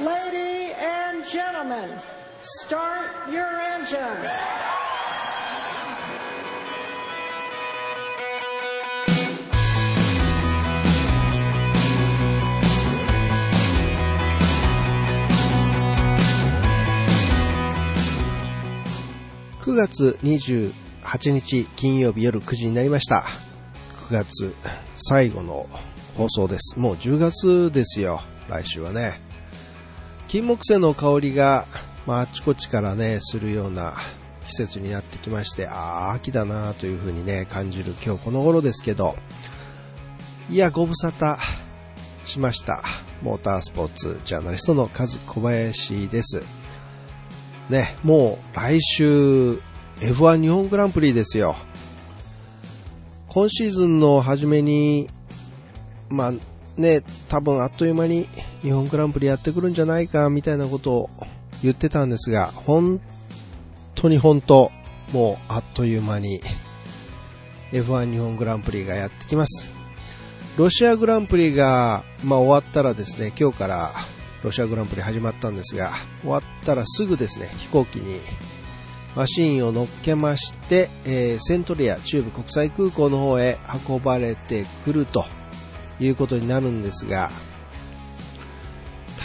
Lady and gentlemen, start your engines. 9月28日金曜日夜9時になりました。9月最後の放送です。もう10月ですよ、来週はね。金木犀の香りが、まあ、あちこちからね、するような季節になってきまして、ああ、秋だなという風にね、感じる今日この頃ですけど、いや、ご無沙汰しました。モータースポーツジャーナリストのカズ小林です。ね、もう来週 F1 日本グランプリですよ。今シーズンの初めに、まあね、多分あっという間に日本グランプリやってくるんじゃないかみたいなことを言ってたんですが、本当に本当、もうあっという間に F1 日本グランプリがやってきます。ロシアグランプリが、まあ、終わったらですね、今日からロシアグランプリ始まったんですが、終わったらすぐですね、飛行機にマシーンを乗っけまして、えーセントリア中部国際空港の方へ運ばれてくるということになるんですが、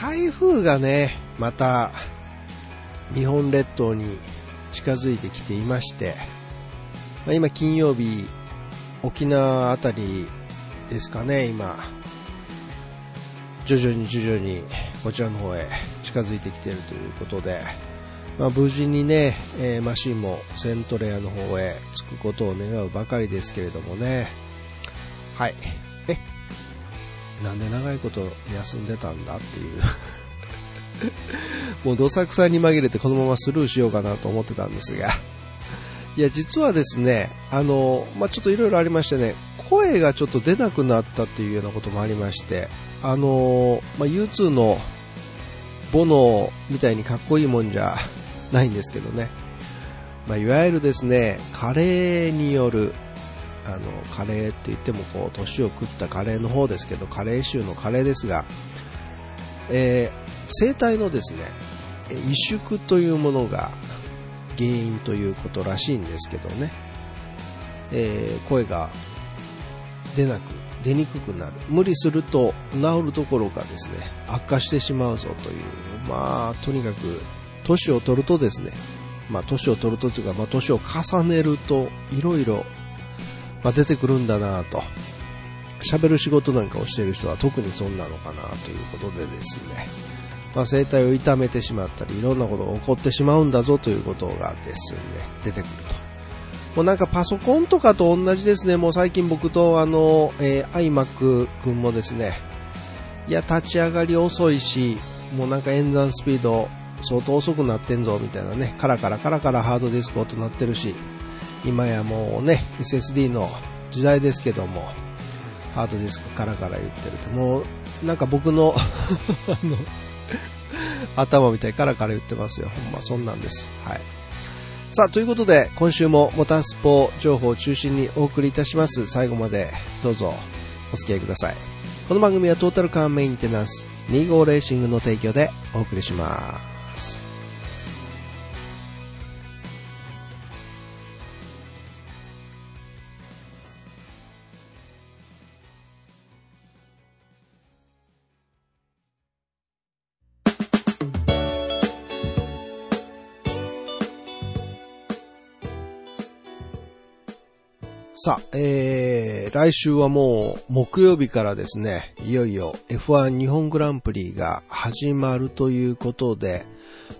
台風がね、また日本列島に近づいてきていまして、まあ、今金曜日、沖縄あたりですかね、今、徐々に徐々にこちらの方へ近づいてきているということで、まあ、無事にね、えーマシンもセントレアの方へ着くことを願うばかりですけれどもね。はい。なんで長いこと休んでたんだっていう。もうどさくさに紛れてこのままスルーしようかなと思ってたんですが。いや、実はですね、あの、まあ、ちょっといろいろありましてね、声がちょっと出なくなったっていうようなこともありまして、あの、まあ、U2 のボノみたいにかっこいいもんじゃないんですけどね。まあ、いわゆるですね、加齢による、あの、加齢って言ってもこう、年を食った加齢の方ですけど、加齢臭の加齢ですが、えー声帯のですね、萎縮というものが原因ということらしいんですけどね、えー声が出なく、出にくくなる。無理すると治るどころかですね、悪化してしまうぞという、まあ、とにかく、年を取るとですね、まあ、年を取るとというか、まあ、年を重ねると、いろいろ、まあ、出てくるんだなと。喋る仕事なんかをしている人は特にそんなのかなということでですね、まあ、声帯を痛めてしまったり、いろんなことが起こってしまうんだぞということがですね、出てくると。もうなんかパソコンとかと同じですね、もう最近僕とあの、えー iMac 君もですね、いや、立ち上がり遅いし、もうなんか演算スピード相当遅くなってんぞ、みたいなね、カラカラカラカラハードディスク音鳴ってるし、今やもうね、SSD の時代ですけども、ハードディスクカラカラ言ってると、もうなんか僕の あの、頭みたいにカラカラ言ってますよ。ほんまそんなんです。はい。さあ、ということで、今週もモタースポー情報を中心にお送りいたします。最後までどうぞお付き合いください。この番組はトータルカーメンテナンス25レーシングの提供でお送りします。さあ、えー、来週はもう木曜日からですね、いよいよ F1 日本グランプリが始まるということで、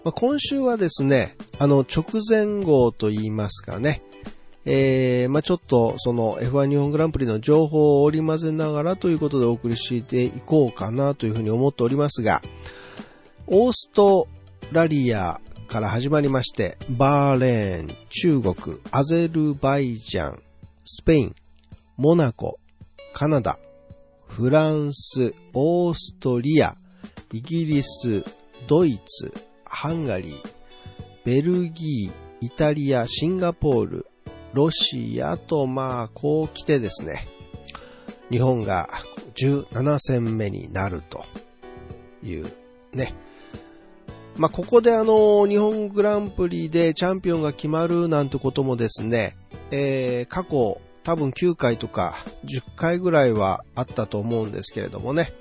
まあ、今週はですね、あの直前号と言いますかね、えー、まあちょっとその F1 日本グランプリの情報を織り交ぜながらということでお送りしていこうかなというふうに思っておりますが、オーストラリアから始まりまして、バーレーン、中国、アゼルバイジャン、スペイン、モナコ、カナダ、フランス、オーストリア、イギリス、ドイツ、ハンガリー、ベルギー、イタリア、シンガポール、ロシアと、まあ、こう来てですね、日本が17戦目になるというね、まあ、ここであの、日本グランプリでチャンピオンが決まるなんてこともですね、えー、過去多分9回とか10回ぐらいはあったと思うんですけれどもね、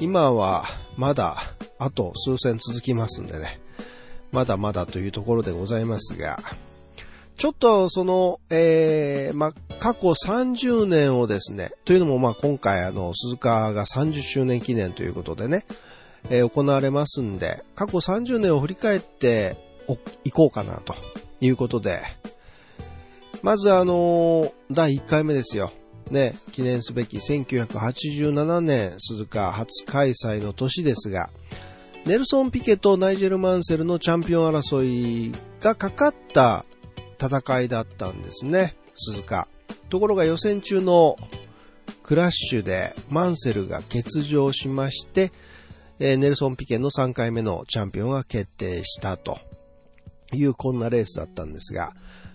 今はまだあと数戦続きますんでね、まだまだというところでございますが、ちょっとその、えー、ま、過去30年をですね、というのもま今回あの、鈴鹿が30周年記念ということでね、えー、行われますんで、過去30年を振り返っていこうかなということで、まずあの、第1回目ですよ。ね、記念すべき1987年鈴鹿初開催の年ですが、ネルソン・ピケとナイジェル・マンセルのチャンピオン争いがかかった戦いだったんですね、鈴鹿。ところが予選中のクラッシュでマンセルが欠場しまして、えネルソン・ピケの3回目のチャンピオンが決定したというこんなレースだったんですが、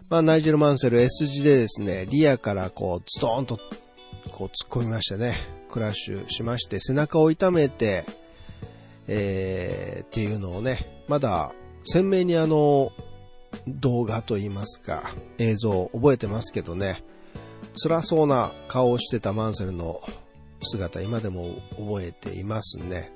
まあ、ナイジェル・マンセル S 字でですね、リアからこう、ズドーンとこう突っ込みましてね、クラッシュしまして、背中を痛めて、えー、っていうのをね、まだ鮮明にあの、動画といいますか、映像を覚えてますけどね、辛そうな顔をしてたマンセルの姿、今でも覚えていますね。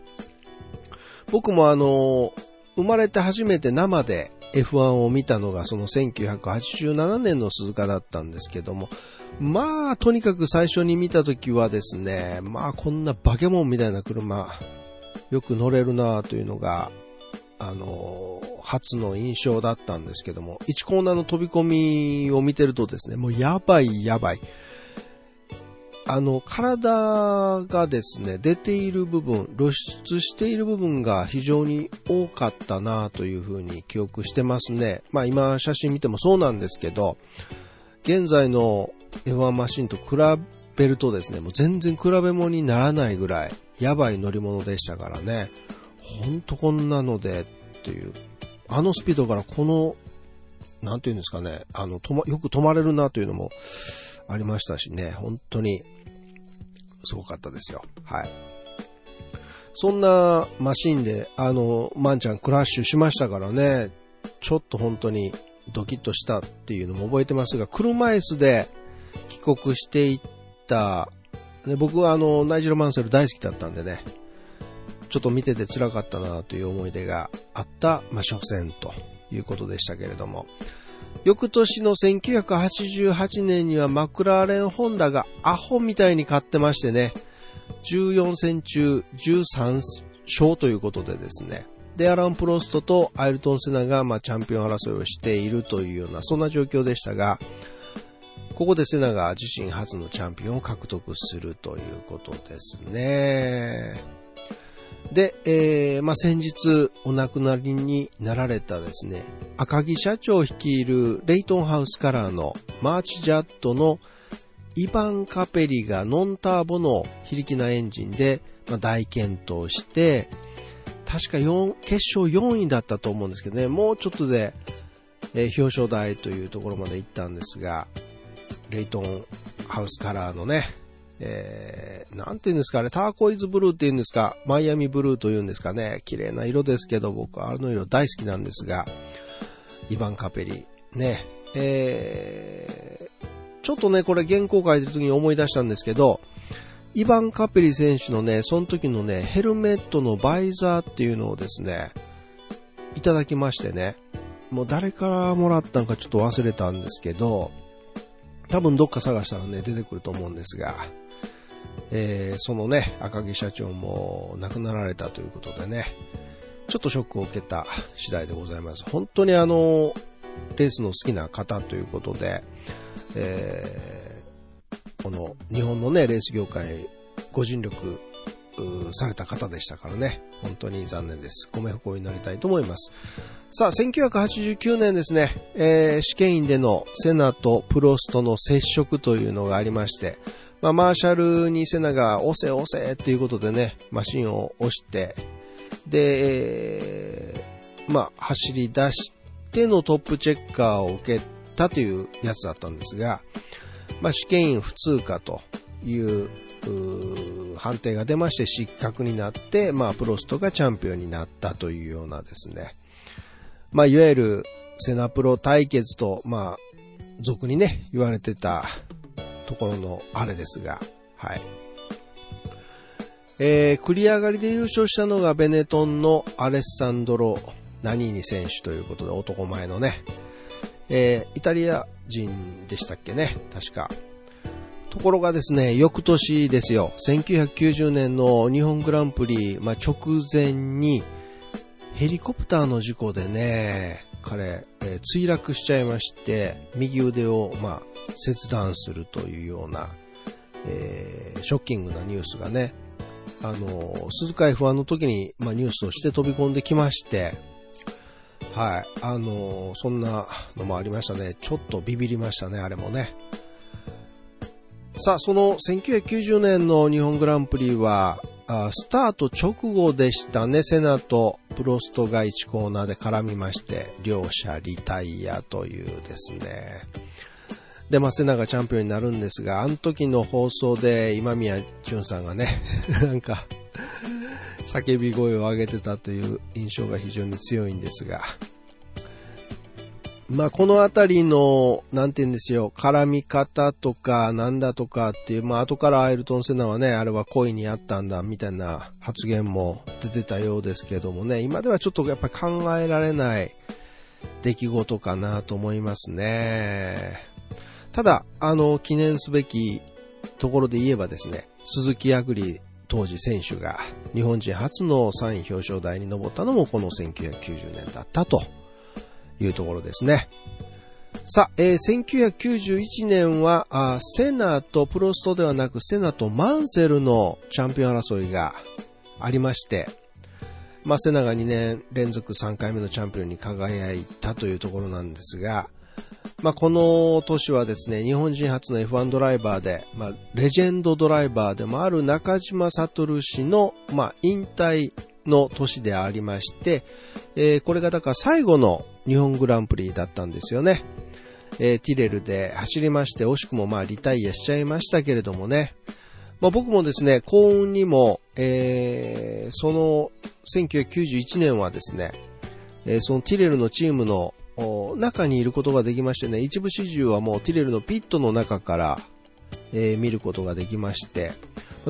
僕もあの、生まれて初めて生で F1 を見たのがその1987年の鈴鹿だったんですけども、まあ、とにかく最初に見た時はですね、まあ、こんな化け物みたいな車、よく乗れるなというのが、あの、初の印象だったんですけども、1コーナーの飛び込みを見てるとですね、もうやばいやばい。あの、体がですね、出ている部分、露出している部分が非常に多かったなというふうに記憶してますね。まあ今写真見てもそうなんですけど、現在の F1 マシンと比べるとですね、もう全然比べ物にならないぐらい、やばい乗り物でしたからね。ほんとこんなのでっていう。あのスピードからこの、なんていうんですかね、あの、ま、よく止まれるなというのもありましたしね、本当にすごかったですよ。はい。そんなマシンで、あの、マンちゃんクラッシュしましたからね、ちょっと本当にドキッとしたっていうのも覚えてますが、車椅子で帰国していった、ね、僕はあの、ナイジェル・マンセル大好きだったんでね、ちょっと見てて辛かったなという思い出があった、まあ、初戦ということでしたけれども、翌年の1988年にはマクラーレンホンダがアホみたいに買ってましてね、14戦中13勝ということでですね、で、アラン・プロストとアイルトン・セナが、まあ、チャンピオン争いをしているというような、そんな状況でしたが、ここでセナが自身初のチャンピオンを獲得するということですね。で、えー、まあ、先日お亡くなりになられたですね、赤木社長率いるレイトンハウスカラーのマーチジャットのイバン・カペリがノンターボの非力なエンジンで、まあ、大健闘して、確か4、決勝4位だったと思うんですけどね、もうちょっとで、えー、表彰台というところまで行ったんですが、レイトンハウスカラーのね、えー、なんて言うんですかね、ターコイズブルーって言うんですか、マイアミブルーと言うんですかね、綺麗な色ですけど、僕はあの色大好きなんですが、イヴァン・カペリ、ね、えー、ちょっとね、これ原稿書いてる時に思い出したんですけど、イヴァン・カペリ選手のね、その時のね、ヘルメットのバイザーっていうのをですね、いただきましてね、もう誰からもらったのかちょっと忘れたんですけど、多分どっか探したらね、出てくると思うんですが、えー、そのね、赤木社長も亡くなられたということでね、ちょっとショックを受けた次第でございます。本当にあの、レースの好きな方ということで、えー、この日本のね、レース業界、ご尽力された方でしたからね、本当に残念です。ご冥福を祈りたいと思います。さあ、1989年ですね、えー、試験員でのセナとプロストの接触というのがありまして、まあ、マーシャルにセナが押せ押せっていうことでね、マシンを押して、で、まあ、走り出してのトップチェッカーを受けたというやつだったんですが、まあ、試験員不通過という判定が出まして失格になって、まあ、プロストがチャンピオンになったというようなですね。まあ、いわゆるセナプロ対決と、まあ、俗にね、言われてたところのあれですが、はい。えー、繰り上がりで優勝したのがベネトンのアレッサンドロ・ナニーニ選手ということで男前のね、えー、イタリア人でしたっけね、確か。ところがですね、翌年ですよ、1990年の日本グランプリ、まあ、直前に、ヘリコプターの事故でね、彼、えー、墜落しちゃいまして、右腕を、まあ、切断するというような、えー、ショッキングなニュースがね、あの、鈴鹿 F1 の時に、まあ、ニュースとして飛び込んできまして、はい、あの、そんなのもありましたね。ちょっとビビりましたね、あれもね。さあ、その1990年の日本グランプリは、スタート直後でしたね。セナとプロストが1コーナーで絡みまして、両者リタイアというですね。で、まあ、セナがチャンピオンになるんですが、あの時の放送で今宮淳さんがね、なんか、叫び声を上げてたという印象が非常に強いんですが、まあ、このあたりの、なんて言うんですよ、絡み方とか、なんだとかっていう、まあ、後からアイルトン・セナはね、あれは恋にあったんだ、みたいな発言も出てたようですけどもね、今ではちょっとやっぱ考えられない出来事かなと思いますね。ただ、あの、記念すべきところで言えばですね、鈴木あぐり当時選手が日本人初の3位表彰台に上ったのもこの1990年だったというところですね。さあ、えー、1991年はあ、セナとプロストではなくセナとマンセルのチャンピオン争いがありまして、まあ、セナが2年連続3回目のチャンピオンに輝いたというところなんですが、まあ、この年はですね、日本人初の F1 ドライバーで、まあ、レジェンドドライバーでもある中島悟氏の、まあ、引退の年でありまして、えー、これがだから最後の日本グランプリだったんですよね。えー、ティレルで走りまして、惜しくもまあリタイアしちゃいましたけれどもね。まあ、僕もですね、幸運にも、えー、その1991年はですね、えー、そのティレルのチームの中にいることができましてね、一部始終はもうティレルのピットの中から、えー、見ることができまして、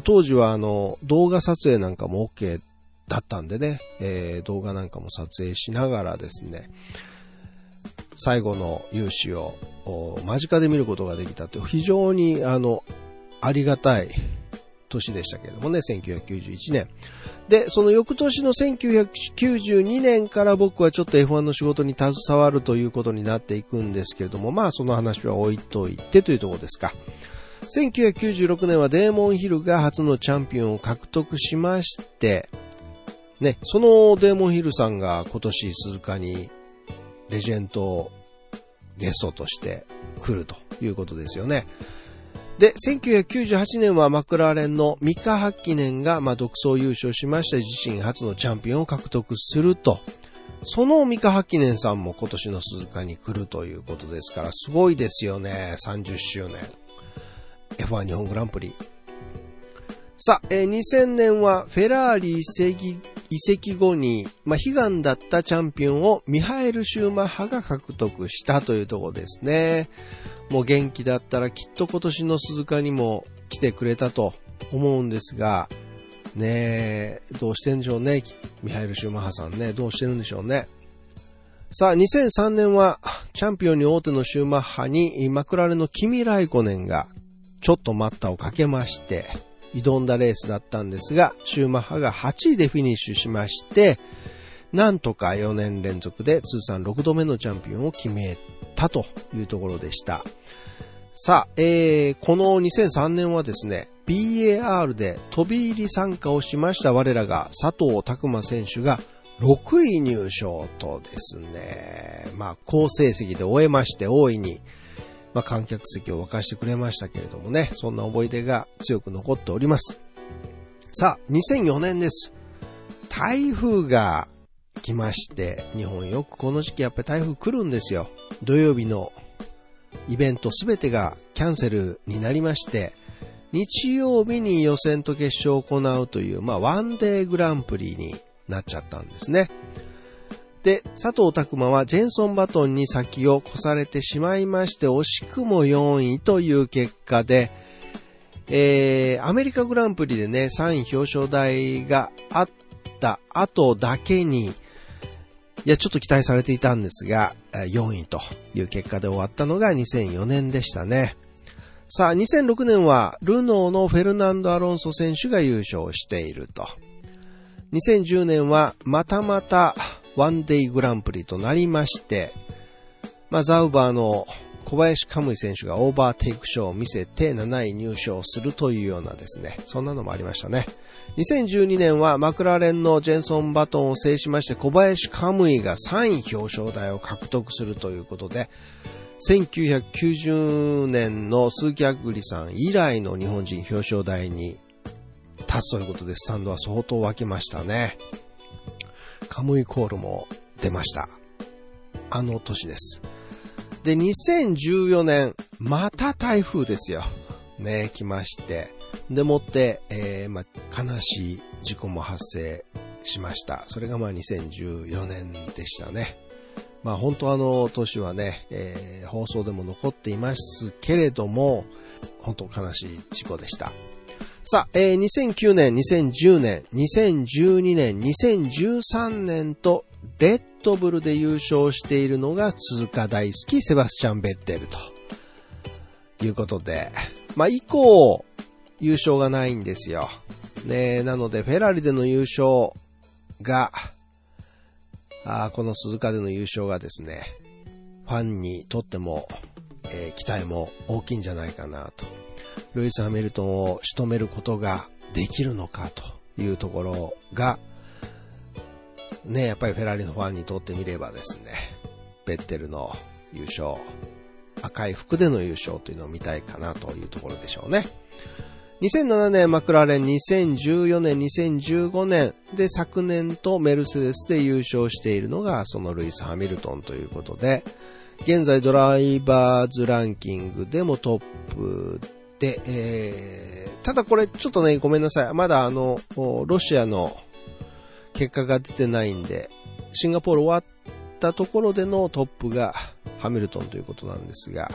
当時はあの動画撮影なんかも OK だったんでね、えー、動画なんかも撮影しながらですね、最後の勇姿を間近で見ることができたという非常にあの、ありがたい年でしたけれどもね、1991年。で、その翌年の1992年から僕はちょっと F1 の仕事に携わるということになっていくんですけれども、まあその話は置いといてというところですか。1996年はデーモンヒルが初のチャンピオンを獲得しまして、ね、そのデーモンヒルさんが今年鈴鹿にレジェンドゲストとして来るということですよね。で、1998年はマクラーレンのミカ・ハッキネンが、まあ、独走優勝しまして自身初のチャンピオンを獲得すると。そのミカ・ハッキネンさんも今年の鈴鹿に来るということですから、すごいですよね。30周年。F1 日本グランプリ。さあ、えー、2000年はフェラーリ移籍移籍後に、まあ、悲願だったチャンピオンをミハエル・シューマッハが獲得したというところですね。もう元気だったらきっと今年の鈴鹿にも来てくれたと思うんですが、ねえ、どうしてんでしょうね。ミハエル・シューマッハさんね、どうしてるんでしょうね。さあ、2003年は、チャンピオンに大手のシューマッハに、マクラレのキミ・ライコネンが、ちょっと待ったをかけまして、挑んだレースだったんですが、シューマッハが8位でフィニッシュしまして、なんとか4年連続で通算6度目のチャンピオンを決めたというところでした。さあ、えー、この2003年はですね、BAR で飛び入り参加をしました我らが佐藤拓馬選手が6位入賞とですね、まあ好成績で終えまして大いにまあ、観客席を沸かしてくれましたけれどもね、そんな思い出が強く残っております。さあ、2004年です。台風が来まして、日本よくこの時期やっぱり台風来るんですよ。土曜日のイベントすべてがキャンセルになりまして、日曜日に予選と決勝を行うという、まあ、ワンデーグランプリになっちゃったんですね。で、佐藤拓馬はジェンソン・バトンに先を越されてしまいまして、惜しくも4位という結果で、えー、アメリカグランプリでね、3位表彰台があった後だけに、いや、ちょっと期待されていたんですが、4位という結果で終わったのが2004年でしたね。さあ、2006年は、ルノーのフェルナンド・アロンソ選手が優勝していると。2010年は、またまた、ワンデイグランプリとなりまして、まあ、ザウバーの小林カムイ選手がオーバーテイクショーを見せて7位入賞するというようなですね、そんなのもありましたね。2012年はマクラーレンのジェンソンバトンを制しまして小林カムイが3位表彰台を獲得するということで、1990年の鈴木アグリさん以来の日本人表彰台に立つということでスタンドは相当沸きましたね。カムイコールも出ました。あの年です。で、2014年、また台風ですよ。ね、来まして。でもって、えー、ま、悲しい事故も発生しました。それがまあ2014年でしたね。まあ本当あの年はね、えー、放送でも残っていますけれども、本当悲しい事故でした。さあ、えー、2009年、2010年、2012年、2013年とレッドブルで優勝しているのが鈴鹿大好きセバスチャン・ベッテルということで、まあ、以降、優勝がないんですよ。ねなので、フェラリでの優勝が、あこの鈴鹿での優勝がですね、ファンにとっても、えー、期待も大きいんじゃないかなと。ルイス・ハミルトンを仕留めることができるのかというところが、ね、やっぱりフェラーリのファンにとってみればですね、ベッテルの優勝、赤い服での優勝というのを見たいかなというところでしょうね。2007年マクラーレン、2014年、2015年で昨年とメルセデスで優勝しているのがそのルイス・ハミルトンということで、現在ドライバーズランキングでもトップ、えー、ただこれちょっとね、ごめんなさい。まだあの、ロシアの結果が出てないんで、シンガポール終わったところでのトップがハミルトンということなんですが、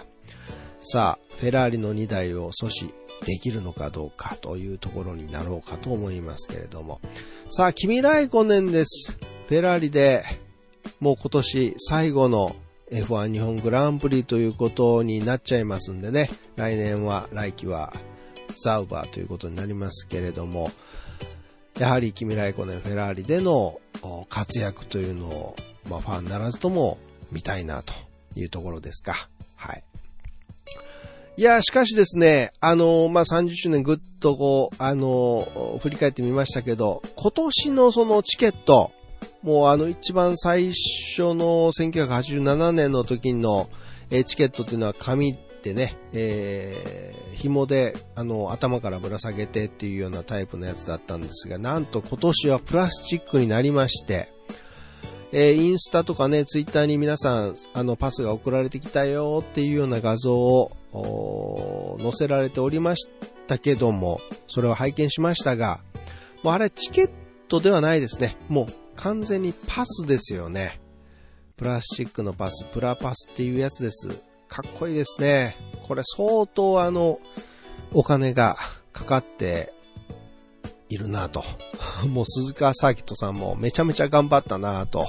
さあ、フェラーリの2台を阻止できるのかどうかというところになろうかと思いますけれども。さあ、君来5年です。フェラーリでもう今年最後の F1 日本グランプリということになっちゃいますんでね、来年は、来季はザウバーということになりますけれども、やはり君来コネフェラーリでの活躍というのを、まあ、ファンならずとも見たいなというところですか。はい。いや、しかしですね、あの、まあ、30周年ぐっとこう、あの、振り返ってみましたけど、今年のそのチケット、もうあの一番最初の1987年の時の、えチケットっていうのは紙でね、えー、紐であの頭からぶら下げてっていうようなタイプのやつだったんですが、なんと今年はプラスチックになりまして、えー、インスタとかね、ツイッターに皆さん、あの、パスが送られてきたよっていうような画像を載せられておりましたけども、それを拝見しましたが、もうあれチケットではないですね。もう完全にパスですよね。プラスチックのパス、プラパスっていうやつです。かっこいいですね。これ相当あの、お金がかかっているなと。もう鈴川サーキットさんもめちゃめちゃ頑張ったなと。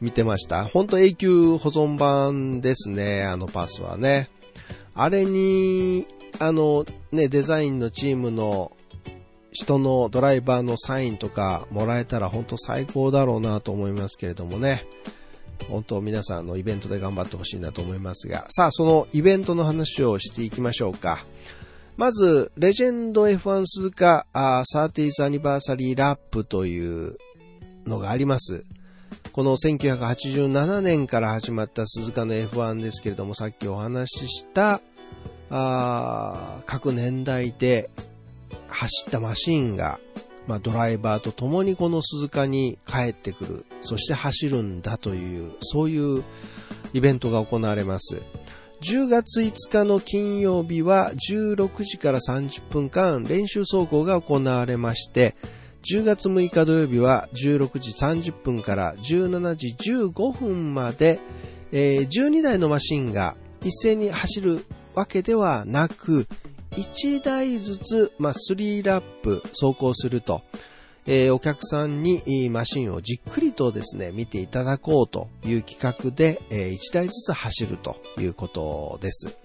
見てました。ほんと永久保存版ですね、あのパスはね。あれに、あの、ね、デザインのチームの人のドライバーのサインとかもらえたら本当最高だろうなと思いますけれどもね。本当皆さんのイベントで頑張ってほしいなと思いますが、さあそのイベントの話をしていきましょうか。まず、レジェンド F1 鈴鹿 30th アニバーサリーラップというのがあります。この1987年から始まった鈴鹿の F1 ですけれども、さっきお話ししたあ各年代で走ったマシンが、まあ、ドライバーと共にこの鈴鹿に帰ってくる、そして走るんだという、そういうイベントが行われます。10月5日の金曜日は16時から30分間練習走行が行われまして、10月6日土曜日は16時30分から17時15分まで、えー、12台のマシンが一斉に走るわけではなく、1台ずつ、まあ、3ラップ走行すると、えー、お客さんにマシンをじっくりとですね、見ていただこうという企画で、えー、1台ずつ走るということです。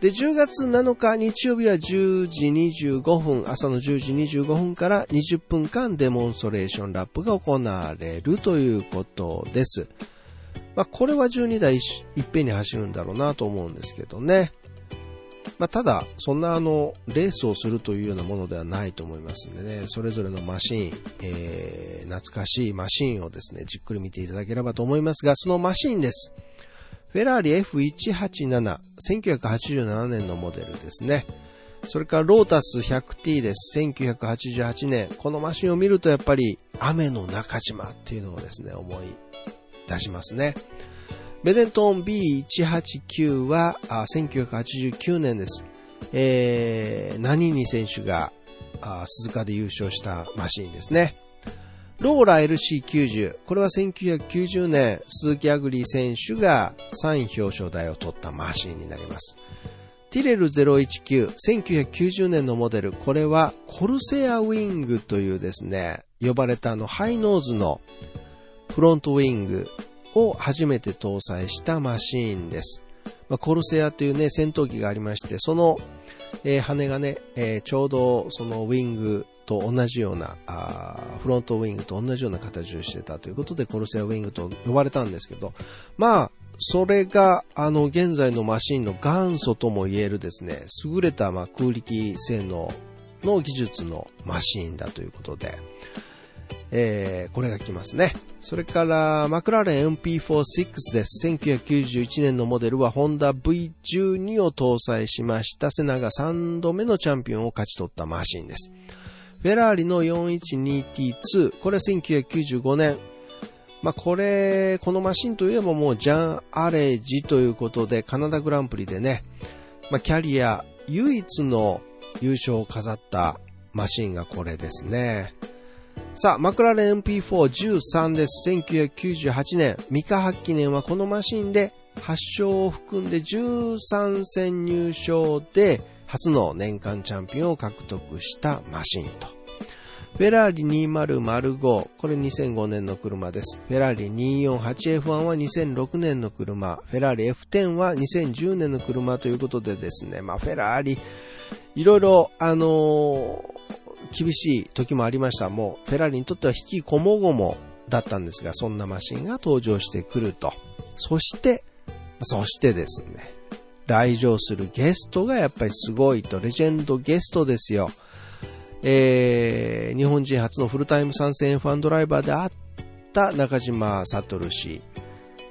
で、10月7日日曜日は10時25分、朝の10時25分から20分間デモンストレーションラップが行われるということです。まあ、これは12台いっぺんに走るんだろうなと思うんですけどね。まあ、ただ、そんなあの、レースをするというようなものではないと思いますんでね、それぞれのマシン、えー、懐かしいマシンをですね、じっくり見ていただければと思いますが、そのマシンです。フェラーリ F187、1987年のモデルですね。それからロータス 100T です。1988年。このマシンを見るとやっぱり雨の中島っていうのをですね、思い出しますね。ベネトン B189 は1989年です。えー、ナニーニ選手が鈴鹿で優勝したマシンですね。ローラ LC90。これは1990年、鈴木亜久里選手が3位表彰台を取ったマシンになります。ティレル019、1990年のモデル。これはコルセアウィングというですね、呼ばれたあのハイノーズのフロントウィングを初めて搭載したマシーンです。まあ、コルセアというね、戦闘機がありまして、その、えー、羽がね、えー、ちょうどそのウィングと同じようなあ、フロントウィングと同じような形をしてたということで、コルセアウィングと呼ばれたんですけど、まあ、それが、あの、現在のマシンの元祖とも言えるですね、優れた、まあ、空力性能の技術のマシンだということで、えー、これが来ますね。それから、マクラーレン MP46 です。1991年のモデルはホンダ V12 を搭載しましたセナが3度目のチャンピオンを勝ち取ったマシンです。フェラーリの 412T2、これは1995年。まあ、これ、このマシンといえばもうジャン・アレージということでカナダグランプリでね、まあ、キャリア唯一の優勝を飾ったマシンがこれですね。さあ、マクラレン MP413 です。1998年、ミカ発記念はこのマシンで8勝を含んで13戦入賞で初の年間チャンピオンを獲得したマシンと。フェラーリ2005、これ2005年の車です。フェラーリ 248F1 は2006年の車、フェラーリ F10 は2010年の車ということでですね、まあフェラーリ、いろいろ、あのー厳しい時もありました。もう、フェラーリにとっては引きこもごもだったんですが、そんなマシンが登場してくると。そして、そしてですね、来場するゲストがやっぱりすごいと、レジェンドゲストですよ。えー、日本人初のフルタイム参戦ファンドライバーであった中島悟氏、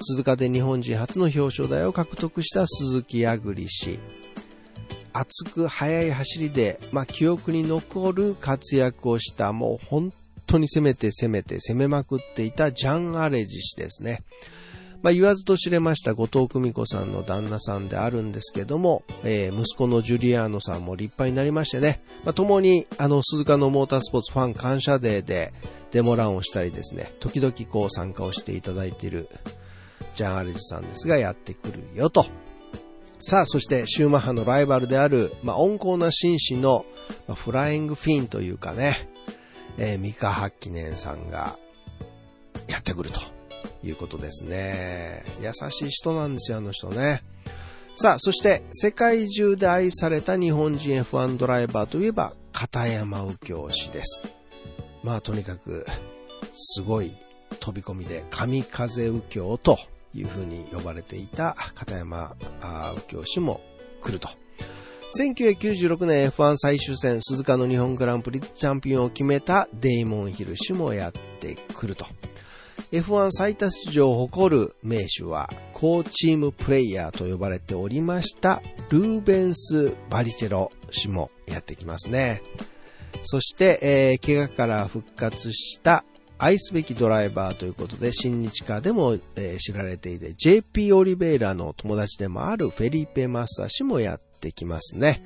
鈴鹿で日本人初の表彰台を獲得した鈴木あぐり氏、熱く速い走りで、まあ、記憶に残る活躍をした、もう本当に攻めて攻めて攻めまくっていたジャン・アレジ氏ですね。まあ、言わずと知れました後藤久美子さんの旦那さんであるんですけども、えー、息子のジュリアーノさんも立派になりましてね、まあ、共にあの鈴鹿のモータースポーツファン感謝デーでデモランをしたりですね、時々こう参加をしていただいているジャン・アレジさんですがやってくるよと。さあ、そしてシューマッハのライバルである、まあ、温厚な紳士の、まあ、フライングフィンというかね、えー、ミカハッキネンさんがやってくるということですね。優しい人なんですよ、あの人ね。さあ、そして世界中で愛された日本人 F1 ドライバーといえば片山右京氏です。まあとにかくすごい飛び込みで神風右京というふうに呼ばれていた片山右京氏も来ると。1996年 F1 最終戦鈴鹿の日本グランプリチャンピオンを決めたデイモン・ヒル氏もやってくると。F1 最多出場を誇る名手は、コーチームプレイヤーと呼ばれておりましたルーベンス・バリチェロ氏もやってきますね。そして、えー、怪我から復活した愛すべきドライバーということで、新日課でも、えー、知られていて、JP オリベイラの友達でもあるフェリペ・マッサ氏もやってきますね。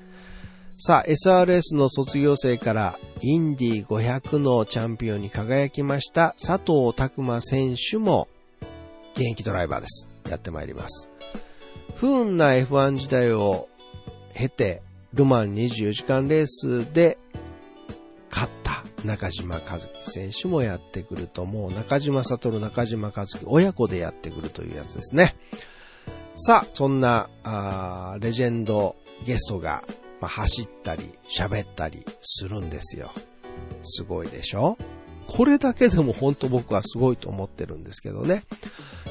さあ、SRS の卒業生からインディ500のチャンピオンに輝きました佐藤拓馬選手も現役ドライバーです。やってまいります。不運な F1 時代を経て、ルマン24時間レースで勝った中島和樹選手もやってくると、もう中島悟、中島和樹親子でやってくるというやつですね。さあ、そんな、あレジェンドゲストが、まあ、走ったり喋ったりするんですよ。すごいでしょ？これだけでも本当僕はすごいと思ってるんですけどね。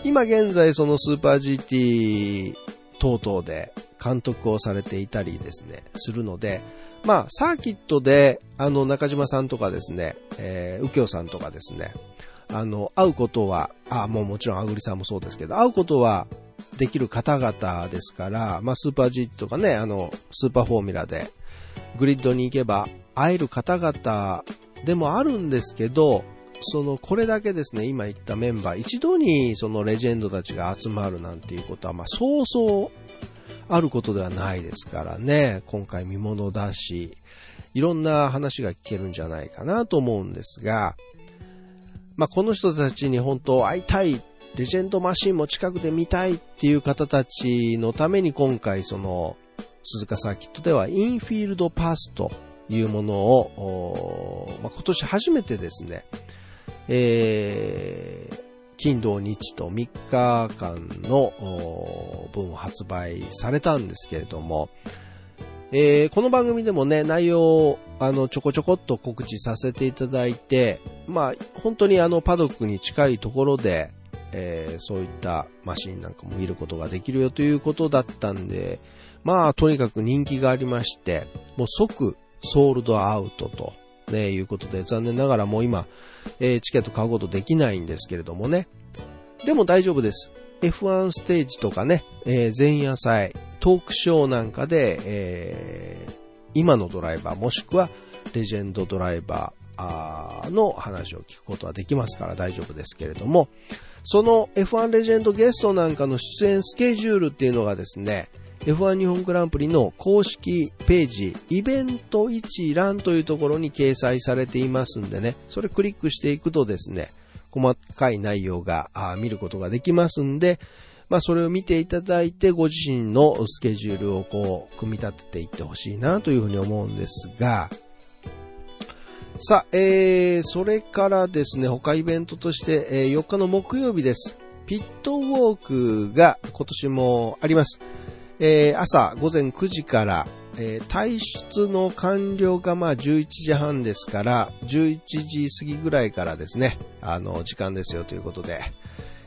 今現在そのスーパー GT 等々で監督をされていたりですね、するので、まあ、サーキットで、あの、中島さんとかですね、えー、右京さんとかですね、あの、会うことは、あ、もうもちろんあぐりさんもそうですけど、会うことはできる方々ですから、まあ、スーパー G とかね、あの、スーパーフォーミュラで、グリッドに行けば会える方々でもあるんですけど、その、これだけですね、今言ったメンバー、一度にそのレジェンドたちが集まるなんていうことは、まあ、そうそうあることではないですからね、今回見物だし、いろんな話が聞けるんじゃないかなと思うんですが、まあ、この人たちに本当会いたい、レジェンドマシンも近くで見たいっていう方たちのために今回その、鈴鹿サーキットではインフィールドパスというものを、まあ、今年初めてですね、えー、金土日と3日間の分発売されたんですけれども、えー、この番組でもね、内容を、あの、ちょこちょこっと告知させていただいて、まあ、本当にあの、パドックに近いところで、えー、そういったマシンなんかも見ることができるよということだったんで、まあ、とにかく人気がありまして、もう即、ソールドアウトとね、いうことで、残念ながらもう今、えー、チケット買うことできないんですけれどもね。でも大丈夫です。F1 ステージとかね、えー、前夜祭、トークショーなんかで、えー、今のドライバーもしくはレジェンドドライバーの話を聞くことはできますから大丈夫ですけれども、その F1 レジェンドゲストなんかの出演スケジュールっていうのがですね、F1 日本グランプリの公式ページ、イベント一覧というところに掲載されていますんでね、それクリックしていくとですね、細かい内容が見ることができますんで、まあそれを見ていただいてご自身のスケジュールをこう組み立てていってほしいなというふうに思うんですが、さあ、えー、それからですね、他イベントとして、えー、4日の木曜日です。ピットウォークが今年もあります。えー、朝午前9時から、えー、退出の完了がまあ11時半ですから、11時過ぎぐらいからですね、あの、時間ですよということで、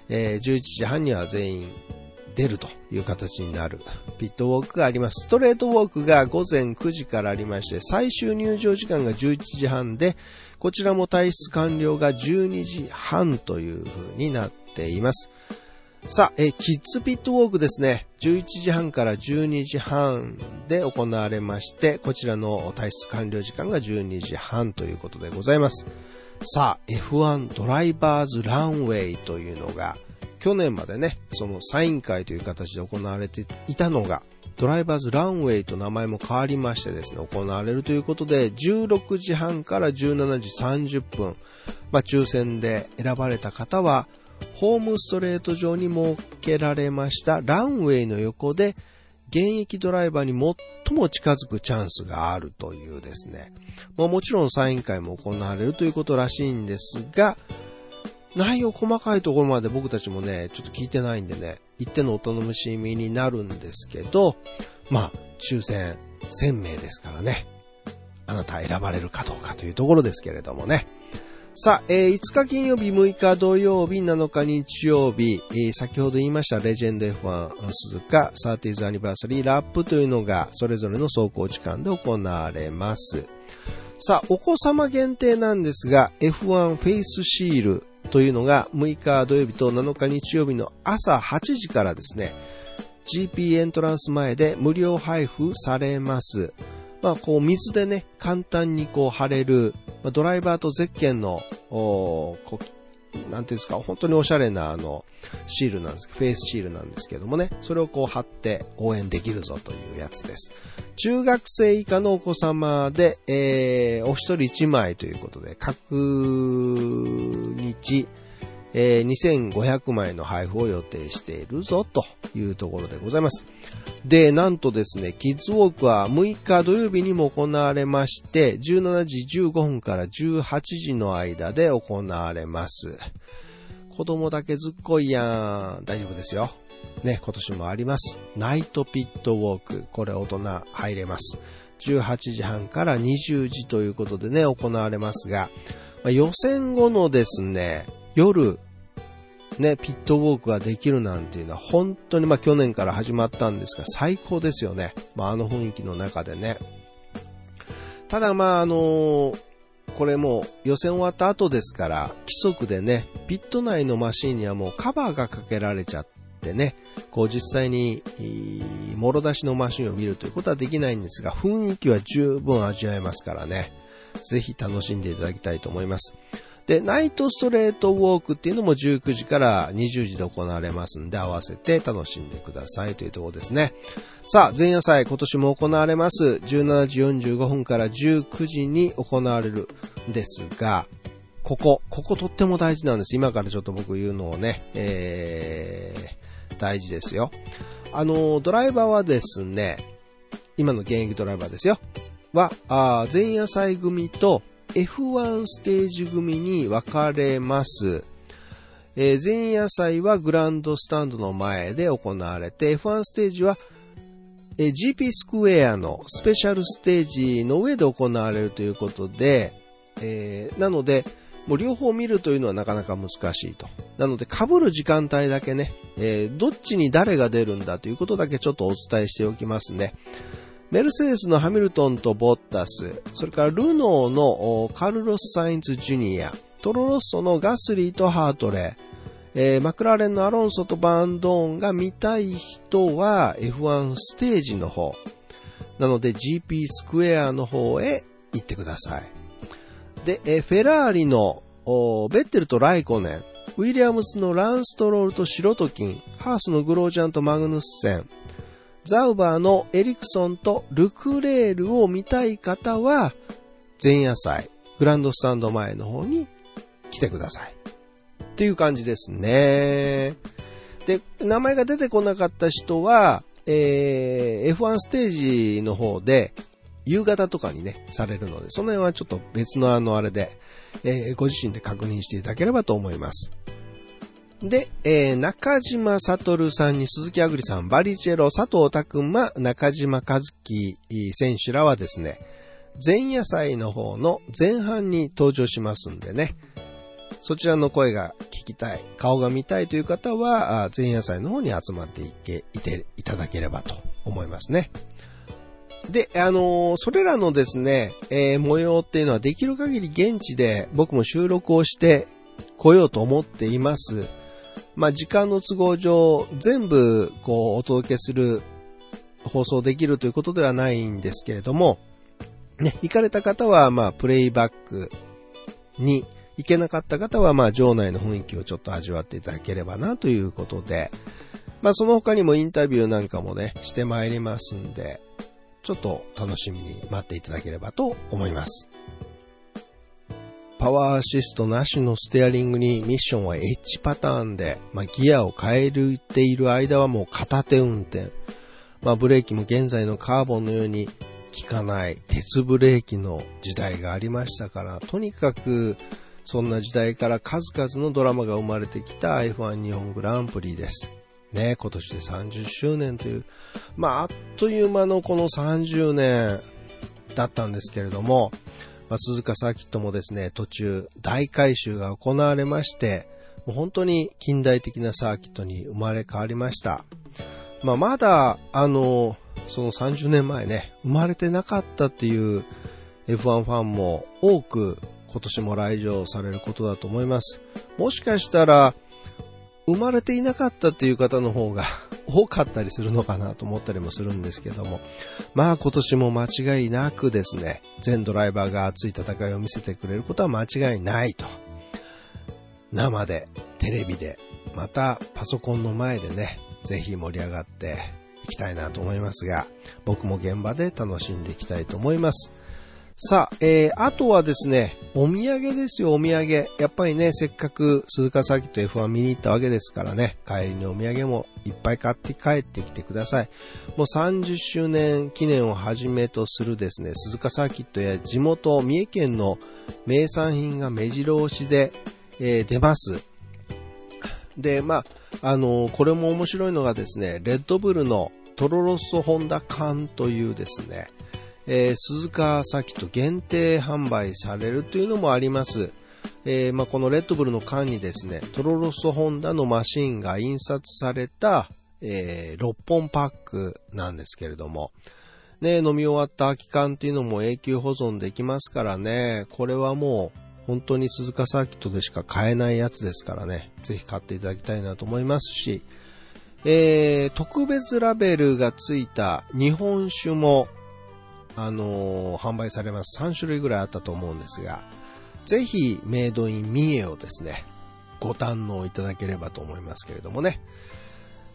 えー、11時半には全員出るという形になるピットウォークがあります。ストレートウォークが午前9時からありまして、最終入場時間が11時半で、こちらも退出完了が12時半という風になっています。さあ、え、キッズピットウォークですね。11時半から12時半で行われまして、こちらの退出完了時間が12時半ということでございます。さあ、F1 ドライバーズランウェイというのが、去年までね、そのサイン会という形で行われていたのが、ドライバーズランウェイと名前も変わりましてですね、行われるということで、16時半から17時30分、まあ、抽選で選ばれた方は、ホームストレート上に設けられましたランウェイの横で現役ドライバーに最も近づくチャンスがあるというですね。まあ、もちろんサイン会も行われるということらしいんですが、内容細かいところまで僕たちもね、ちょっと聞いてないんでね、一定のお楽しみになるんですけど、まあ、抽選1000名ですからね、あなた選ばれるかどうかというところですけれどもね。さあ、えー、5日金曜日、6日土曜日、7日日曜日、えー、先ほど言いましたレジェンド F1 鈴鹿 30th アニバーサリーラップというのがそれぞれの走行時間で行われます。さあ、お子様限定なんですが F1 フェイスシールというのが6日土曜日と7日日曜日の朝8時からですね、GP エントランス前で無料配布されます。まあ、こう、水でね、簡単にこう、貼れる、まあ、ドライバーとゼッケンの、おこう、なんていうんですか、本当におしゃれな、あの、シールなんですフェイスシールなんですけどもね、それをこう貼って応援できるぞというやつです。中学生以下のお子様で、えー、お一人一枚ということで、各日、えー、2500枚の配布を予定しているぞというところでございます。で、なんとですね、キッズウォークは6日土曜日にも行われまして、17時15分から18時の間で行われます。子供だけずっこいやん。大丈夫ですよ。ね、今年もあります。ナイトピットウォーク。これ大人入れます。18時半から20時ということでね、行われますが、まあ、予選後のですね、夜、ね、ピットウォークができるなんていうのは本当にまあ去年から始まったんですが最高ですよね。まああの雰囲気の中でね。ただまああのー、これも予選終わった後ですから規則でね、ピット内のマシンにはもうカバーがかけられちゃってね、こう実際に、もろ出しのマシンを見るということはできないんですが、雰囲気は十分味わえますからね。ぜひ楽しんでいただきたいと思います。で、ナイトストレートウォークっていうのも19時から20時で行われますんで、合わせて楽しんでくださいというところですね。さあ、前夜祭今年も行われます。17時45分から19時に行われるんですが、ここ、こことっても大事なんです。今からちょっと僕言うのをね、えー、大事ですよ。あの、ドライバーはですね、今の現役ドライバーですよ。は、あ前夜祭組と F1 ステージ組に分かれます。えー、前夜祭はグランドスタンドの前で行われて、F1 ステージは、えー、GP スクエアのスペシャルステージの上で行われるということで、えー、なので、もう両方見るというのはなかなか難しいと。なので、被る時間帯だけね、えー、どっちに誰が出るんだということだけちょっとお伝えしておきますね。メルセデスのハミルトンとボッタス、それからルノーのカルロス・サインズ・ジュニア、トロロッソのガスリーとハートレー、えー、マクラーレンのアロンソとバンドーンが見たい人は F1 ステージの方、なので GP スクエアの方へ行ってください。で、えー、フェラーリのベッテルとライコネン、ウィリアムスのランストロールとシロトキン、ハースのグロージャンとマグヌッセン、ザウバーのエリクソンとルクレールを見たい方は、前夜祭、グランドスタンド前の方に来てください。っていう感じですね。で、名前が出てこなかった人は、えー、F1 ステージの方で、夕方とかにね、されるので、その辺はちょっと別のあのあれで、えー、ご自身で確認していただければと思います。で、えー、中島悟さんに鈴木あぐりさん、バリチェロ、佐藤拓馬、中島和樹選手らはですね、前夜祭の方の前半に登場しますんでね、そちらの声が聞きたい、顔が見たいという方は、前夜祭の方に集まっていけ、いていただければと思いますね。で、あのー、それらのですね、えー、模様っていうのはできる限り現地で僕も収録をして来ようと思っています。まあ、時間の都合上、全部、こう、お届けする、放送できるということではないんですけれども、ね、行かれた方は、まあ、プレイバックに、行けなかった方は、まあ、場内の雰囲気をちょっと味わっていただければな、ということで、まあ、その他にもインタビューなんかもね、してまいりますんで、ちょっと楽しみに待っていただければと思います。パワーアシストなしのステアリングにミッションは H パターンで、まあ、ギアを変えるっている間はもう片手運転。まあ、ブレーキも現在のカーボンのように効かない鉄ブレーキの時代がありましたから、とにかくそんな時代から数々のドラマが生まれてきた F1 日本グランプリです。ね、今年で30周年という、まあ、あっという間のこの30年だったんですけれども、まあ、鈴鹿サーキットもですね、途中大改修が行われまして、もう本当に近代的なサーキットに生まれ変わりました。まあ、まだ、あの、その30年前ね、生まれてなかったっていう F1 ファンも多く今年も来場されることだと思います。もしかしたら、生まれていなかったっていう方の方が 多かったりするのかなと思ったりもするんですけども、まあ今年も間違いなくですね、全ドライバーが熱い戦いを見せてくれることは間違いないと。生で、テレビで、またパソコンの前でね、ぜひ盛り上がっていきたいなと思いますが、僕も現場で楽しんでいきたいと思います。さあ、えー、あとはですね、お土産ですよ、お土産。やっぱりね、せっかく鈴鹿サーキット F1 見に行ったわけですからね、帰りにお土産もいっぱい買って帰ってきてください。もう30周年記念をはじめとするですね、鈴鹿サーキットや地元、三重県の名産品が目白押しで、えー、出ます。で、まあ、あのー、これも面白いのがですね、レッドブルのトロロッソホンダ缶というですね、えー、鈴鹿サーキット限定販売されるというのもあります。えー、まあ、このレッドブルの缶にですね、トロロソホンダのマシンが印刷された、えー、6本パックなんですけれども、ね、飲み終わった空き缶っていうのも永久保存できますからね、これはもう本当に鈴鹿サーキットでしか買えないやつですからね、ぜひ買っていただきたいなと思いますし、えー、特別ラベルがついた日本酒もあのー、販売されます。3種類ぐらいあったと思うんですが、ぜひメイドインミエをですね、ご堪能いただければと思いますけれどもね。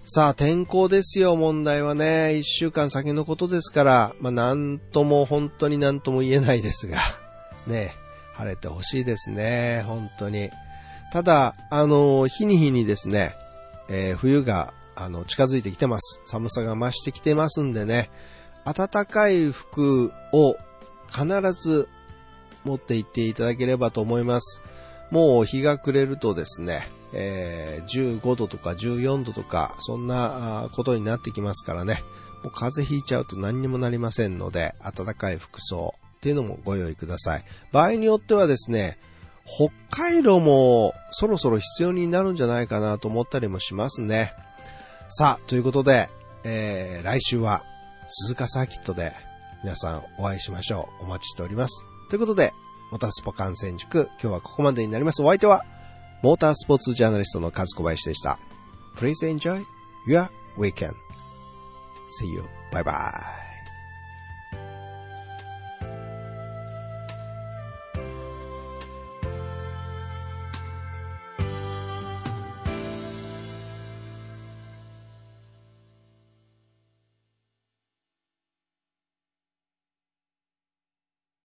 さあ、天候ですよ、問題はね。一週間先のことですから、まあ、なんとも、本当になんとも言えないですが、ね、晴れてほしいですね、本当に。ただ、あの、日に日にですね、えー、冬が、あの、近づいてきてます。寒さが増してきてますんでね、暖かい服を必ず持って行っていただければと思います。もう日が暮れるとですね、えー、15度とか14度とか、そんなことになってきますからね。もう風邪ひいちゃうと何にもなりませんので、暖かい服装っていうのもご用意ください。場合によってはですね、北海道もそろそろ必要になるんじゃないかなと思ったりもしますね。さあ、ということで、えー、来週は鈴鹿サーキットで皆さんお会いしましょう。お待ちしております。ということで、モータースポ観戦塾、今日はここまでになります。お相手は、モータースポーツジャーナリストの和子林でした。Please enjoy your weekend. See you. Bye bye.